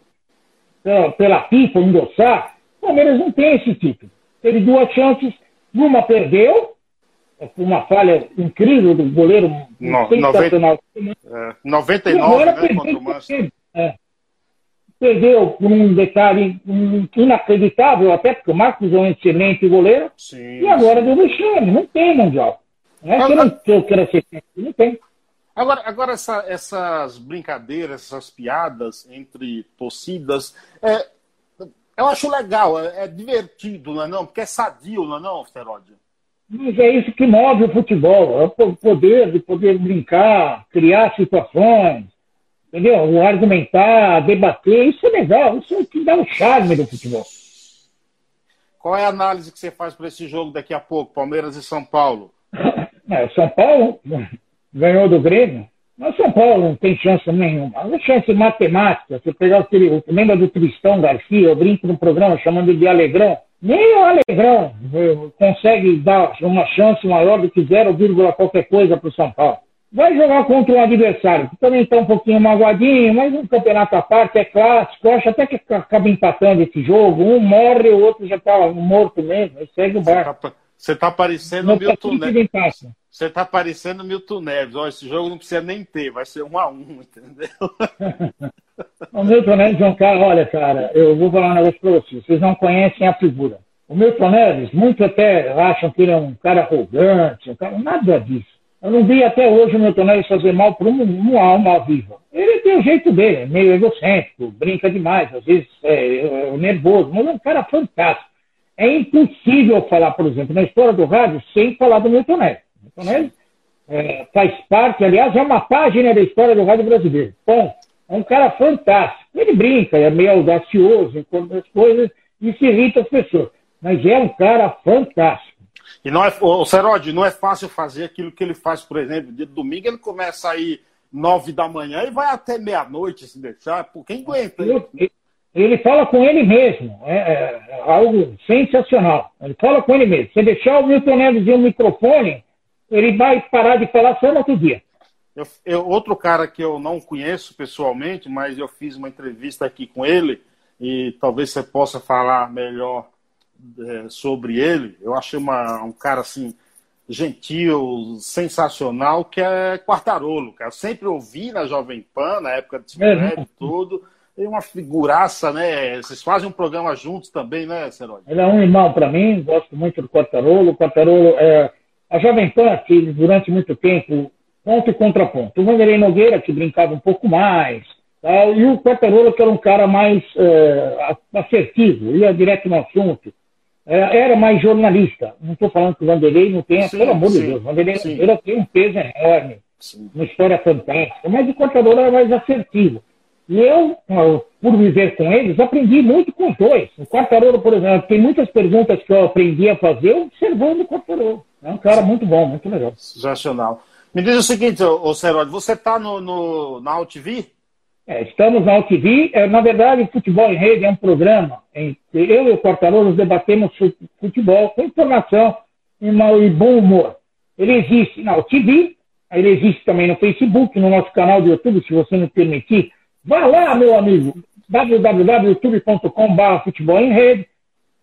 pela, pela FIFA endossar, o Palmeiras não tem esse título. Teve duas chances, uma perdeu, uma falha incrível do goleiro no, sensacional. 90, é, 99, né, contra o Manchester. É perdeu por um detalhe inacreditável, até porque o Marcos é um excelente goleiro, sim, e agora sim. deu vexame, não tem Mundial. Não é que eu não eu quero ser não tem. Agora, agora essa, essas brincadeiras, essas piadas entre torcidas, é, eu acho legal, é, é, divertido, não é não? Porque é sadio, não é não, Ferode? Mas é isso que move o futebol, é o poder de poder brincar, criar situações, entendeu? O argumentar, debater, isso é legal, isso é o que dá o charme do futebol. Qual é a análise que você faz para esse jogo daqui a pouco, Palmeiras e São Paulo? É, São Paulo ganhou do Grêmio, mas São Paulo não tem chance nenhuma. Uma chance matemática. Você pegar aquele. Lembra do Tristão Garcia? Eu brinco no programa chamando de Alegrão. Nem o Alegrão eh, consegue dar uma chance maior do que 0, qualquer coisa para o São Paulo vai jogar contra um adversário que também está um pouquinho magoadinho, mas um campeonato à parte, é clássico. Acho até que acaba empatando esse jogo. Um morre, o outro já está morto mesmo. Segue o barco. Você está parecendo o Milton Neves. Você está parecendo Milton Neves. Ó, esse jogo não precisa nem ter, vai ser um a um, entendeu? o Milton Neves é um cara, olha, cara, eu vou falar um negócio para vocês. Vocês não conhecem a figura. O Milton Neves, muitos até acham que ele é um cara arrogante, um cara... nada disso. Eu não vi até hoje o Milton Neves fazer mal para uma alma viva. Ele tem o jeito dele, é meio egocêntrico, brinca demais, às vezes é, é, é nervoso, mas é um cara fantástico. É impossível falar, por exemplo, na história do rádio sem falar do Milton Neves. Milton Neves é, faz parte, aliás, é uma página da história do rádio brasileiro. Bom, é um cara fantástico. Ele brinca, é meio audacioso, enquanto as coisas, e se irrita as pessoas. Mas é um cara fantástico. E não é, o Serode, não é fácil fazer aquilo que ele faz, por exemplo, de domingo ele começa aí nove da manhã e vai até meia-noite se deixar. Por quem aguenta? Ele, ele fala com ele mesmo, é, é, algo sensacional. Ele fala com ele mesmo. Se deixar o Milton Neves o microfone, ele vai parar de falar só no outro dia. Eu, eu, outro cara que eu não conheço pessoalmente, mas eu fiz uma entrevista aqui com ele e talvez você possa falar melhor é, sobre ele, eu achei uma, um cara assim gentil, sensacional, que é Quartarolo, cara. Eu sempre ouvi na Jovem Pan, na época de Spread e tudo. E uma figuraça, né? Vocês fazem um programa juntos também, né, Serói? Ele é um irmão para mim, gosto muito do Quartarolo. O Quartarolo é a Jovem Pan, que durante muito tempo, ponto e contraponto. O Vanderlei Nogueira, que brincava um pouco mais, tá? e o Quartarolo, que era um cara mais é, assertivo, ia direto no assunto. É, era mais jornalista. Não estou falando que o Vanderlei não tenha, sim, pelo amor sim, de Deus, o Vanderlei tem um peso enorme, sim. uma história fantástica, mas o contador era mais assertivo. E eu, por viver com eles, aprendi muito com os dois. O Quartarolo, por exemplo, tem muitas perguntas que eu aprendi a fazer observando o Quartarolo. É um cara muito bom, muito legal. Sensacional. Me diz o seguinte, ô Serode, você está no, no, na UTV? É, estamos na UTV. É, na verdade, Futebol em Rede é um programa em que eu e o Quartarolo debatemos futebol com informação e, e bom humor. Ele existe na UTV, ele existe também no Facebook, no nosso canal do YouTube, se você me permitir. Vá lá, meu amigo, www.youtube.com.br futebol em rede.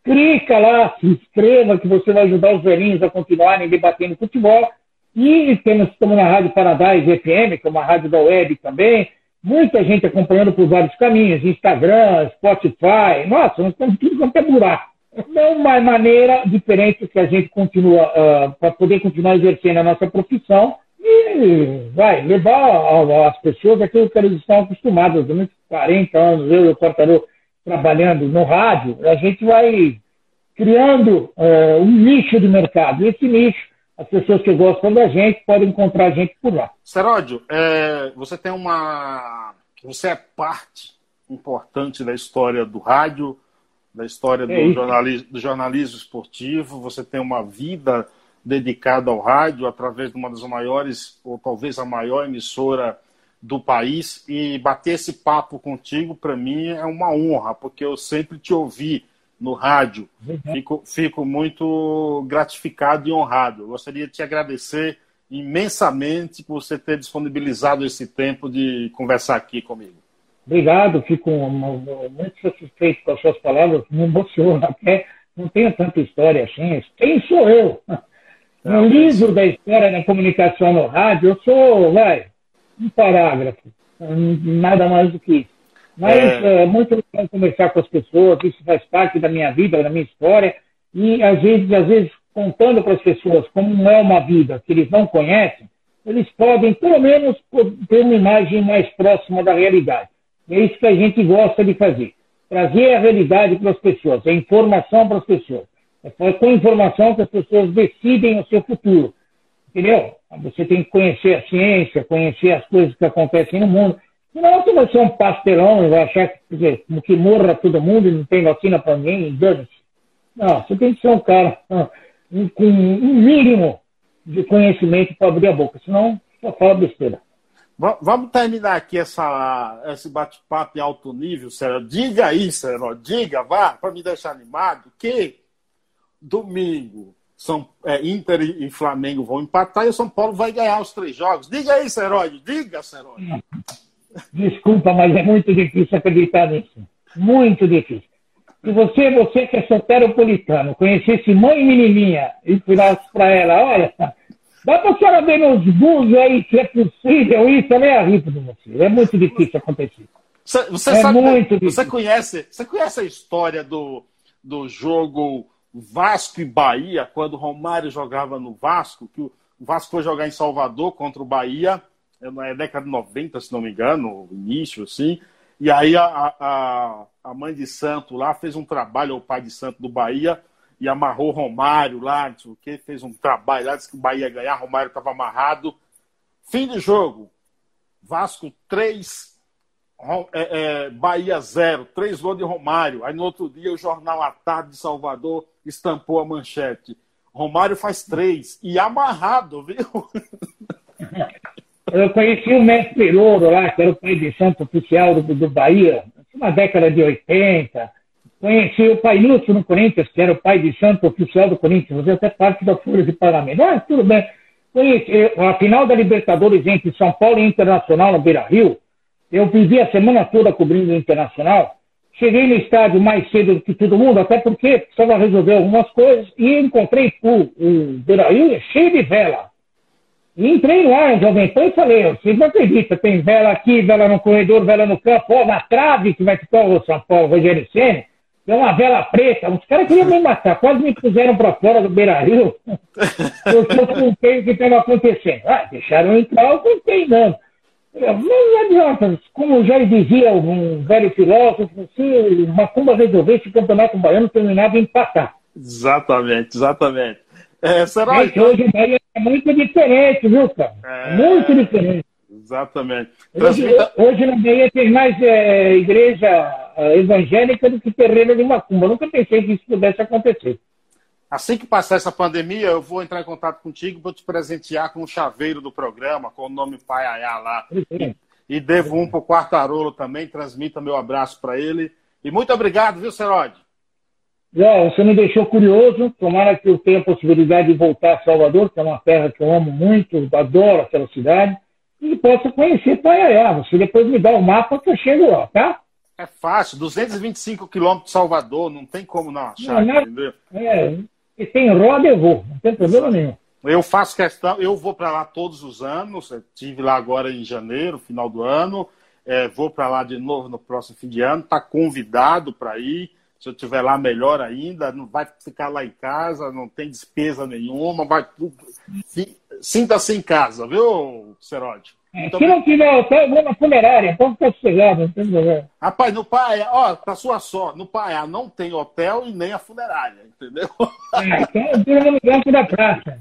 clica lá, se inscreva, que você vai ajudar os velhinhos a continuarem debatendo futebol. E temos, estamos na Rádio Paradise FM, que é uma rádio da web também. Muita gente acompanhando por vários caminhos, Instagram, Spotify. Nossa, nós estamos tudo quanto é buraco. É uma maneira diferente que a gente continua, uh, para poder continuar exercendo a nossa profissão e vai levar as pessoas aquilo que eles estão acostumados. Durante 40 anos, eu e o Cortarô trabalhando no rádio, a gente vai criando uh, um nicho de mercado. E esse nicho, as pessoas que gostam da gente podem encontrar a gente por lá. Seródio, é, você tem uma. Você é parte importante da história do rádio, da história do, é jornalismo, do jornalismo esportivo, você tem uma vida dedicada ao rádio através de uma das maiores, ou talvez a maior emissora do país, e bater esse papo contigo, para mim, é uma honra, porque eu sempre te ouvi no rádio. Fico, fico muito gratificado e honrado. Eu gostaria de te agradecer imensamente por você ter disponibilizado esse tempo de conversar aqui comigo. Obrigado, fico muito satisfeito com as suas palavras, me emociona até, não tenho tanta história assim, quem sou eu? No livro da história da comunicação no rádio, eu sou, vai, um parágrafo, nada mais do que isso. Mas é... é muito legal conversar com as pessoas, isso faz parte da minha vida, da minha história, e às vezes, às vezes contando para as pessoas como é uma vida que eles não conhecem, eles podem, pelo menos, ter uma imagem mais próxima da realidade. É isso que a gente gosta de fazer. Trazer a realidade para as pessoas, a informação para as pessoas. É com informação que as pessoas decidem o seu futuro. Entendeu? Você tem que conhecer a ciência, conhecer as coisas que acontecem no mundo. Senão você vai ser um pastelão e vai achar que, que morra todo mundo e não tem vacina para ninguém, dane-se. Não, você tem que ser um cara ah, com um mínimo de conhecimento para abrir a boca, senão só fala besteira. Vamos terminar aqui essa, esse bate-papo em alto nível, Sérgio. Diga aí, Sérgio, diga, vá, para me deixar animado, que domingo São, é, Inter e Flamengo vão empatar e o São Paulo vai ganhar os três jogos. Diga aí, Seróide, diga, Seróide. Desculpa, mas é muito difícil acreditar nisso. Muito difícil. Se você, você que é soteropolitano, conhecesse mãe menininha e falasse para ela, olha, Dá para a senhora ver nos bus aí se é possível isso, ela é a ripa de você. É muito difícil acontecer. Você, você é sabe, muito difícil. Você conhece, você conhece a história do, do jogo Vasco e Bahia, quando Romário jogava no Vasco, que o Vasco foi jogar em Salvador contra o Bahia, é na década de 90, se não me engano, início, assim, e aí a, a, a mãe de santo lá fez um trabalho, o pai de santo do Bahia, e amarrou Romário lá, o quê, fez um trabalho lá, disse que o Bahia ia ganhar, Romário estava amarrado. Fim de jogo. Vasco 3, é, é, Bahia 0, 3 gols de Romário. Aí no outro dia o Jornal à Tarde de Salvador estampou a manchete. Romário faz 3 e amarrado, viu? Eu conheci o mestre Louro lá, que era o pai de santo oficial do, do Bahia, na década de 80 Conheci o pai Lúcio no Corinthians, que era o pai de santo oficial do Corinthians, fazia até parte da Folha de Parlamento. Ah, tudo bem. Conheci, a final da Libertadores entre São Paulo e Internacional no Beira Rio, eu vivi a semana toda cobrindo o Internacional. Cheguei no estádio mais cedo do que todo mundo, até porque precisava resolver algumas coisas, e encontrei o, o Beira Rio cheio de vela. E entrei lá em Jovem Pan e falei, vocês não acreditam, tem vela aqui, vela no corredor, vela no campo, ó, na trave que vai ficar o São Paulo, Rogério Senna. É uma vela preta. Os caras queriam me matar. Quase me puseram para fora do Beira Rio. Porque eu contei o que estava acontecendo. Ah, deixaram entrar, eu contei não. Não adianta. Como já dizia um velho filósofo, se Macumba resolvesse o campeonato baiano, terminava em empatar. Exatamente, exatamente. É, será Mas hoje o Bahia é muito diferente, viu, cara? É... Muito diferente. Exatamente. Transmita... Hoje, hoje na Bahia tem mais é, igreja é, evangélica do que terreno de macumba. Eu nunca pensei que isso pudesse acontecer. Assim que passar essa pandemia, eu vou entrar em contato contigo para te presentear com o chaveiro do programa, com o nome Pai Ayá lá. E, e devo um para o Quartarolo também. Transmita meu abraço para ele. E muito obrigado, viu, Serode? Já, você me deixou curioso. Tomara que eu tenha a possibilidade de voltar a Salvador, que é uma terra que eu amo muito, adoro aquela cidade e possa conhecer Paiaiá. Você depois me dá o mapa que eu chego lá, tá? É fácil, 225 quilômetros de Salvador, não tem como não achar, não, entendeu? É, e tem roda eu vou, não tem problema nenhum. Eu faço questão, eu vou para lá todos os anos, estive lá agora em janeiro, final do ano, é, vou para lá de novo no próximo fim de ano, está convidado para ir. Se eu estiver lá, melhor ainda. Não vai ficar lá em casa, não tem despesa nenhuma, vai. Sinta-se em casa, viu, Seródio? É, se não tiver hotel, vou na funerária, pode ficar sossegado, não. Rapaz, no Paia, ó, pra sua sorte, no Paia não tem hotel e nem a funerária, entendeu? É, então eu no lugar da praça.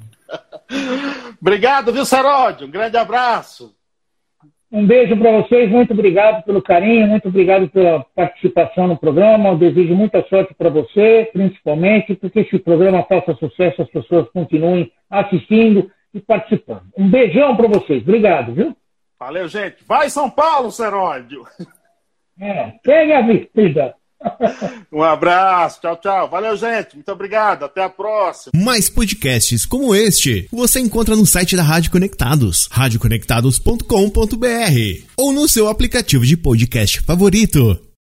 Obrigado, viu, Seródio? Um grande abraço. Um beijo para vocês, muito obrigado pelo carinho, muito obrigado pela participação no programa. Eu desejo muita sorte para você, principalmente, porque esse programa faça sucesso, as pessoas continuem assistindo e participando. Um beijão para vocês, obrigado, viu? Valeu, gente. Vai São Paulo, Seródio! É, pega a vida. Um abraço, tchau, tchau. Valeu, gente. Muito obrigado. Até a próxima. Mais podcasts como este você encontra no site da Rádio Conectados, radioconectados.com.br ou no seu aplicativo de podcast favorito.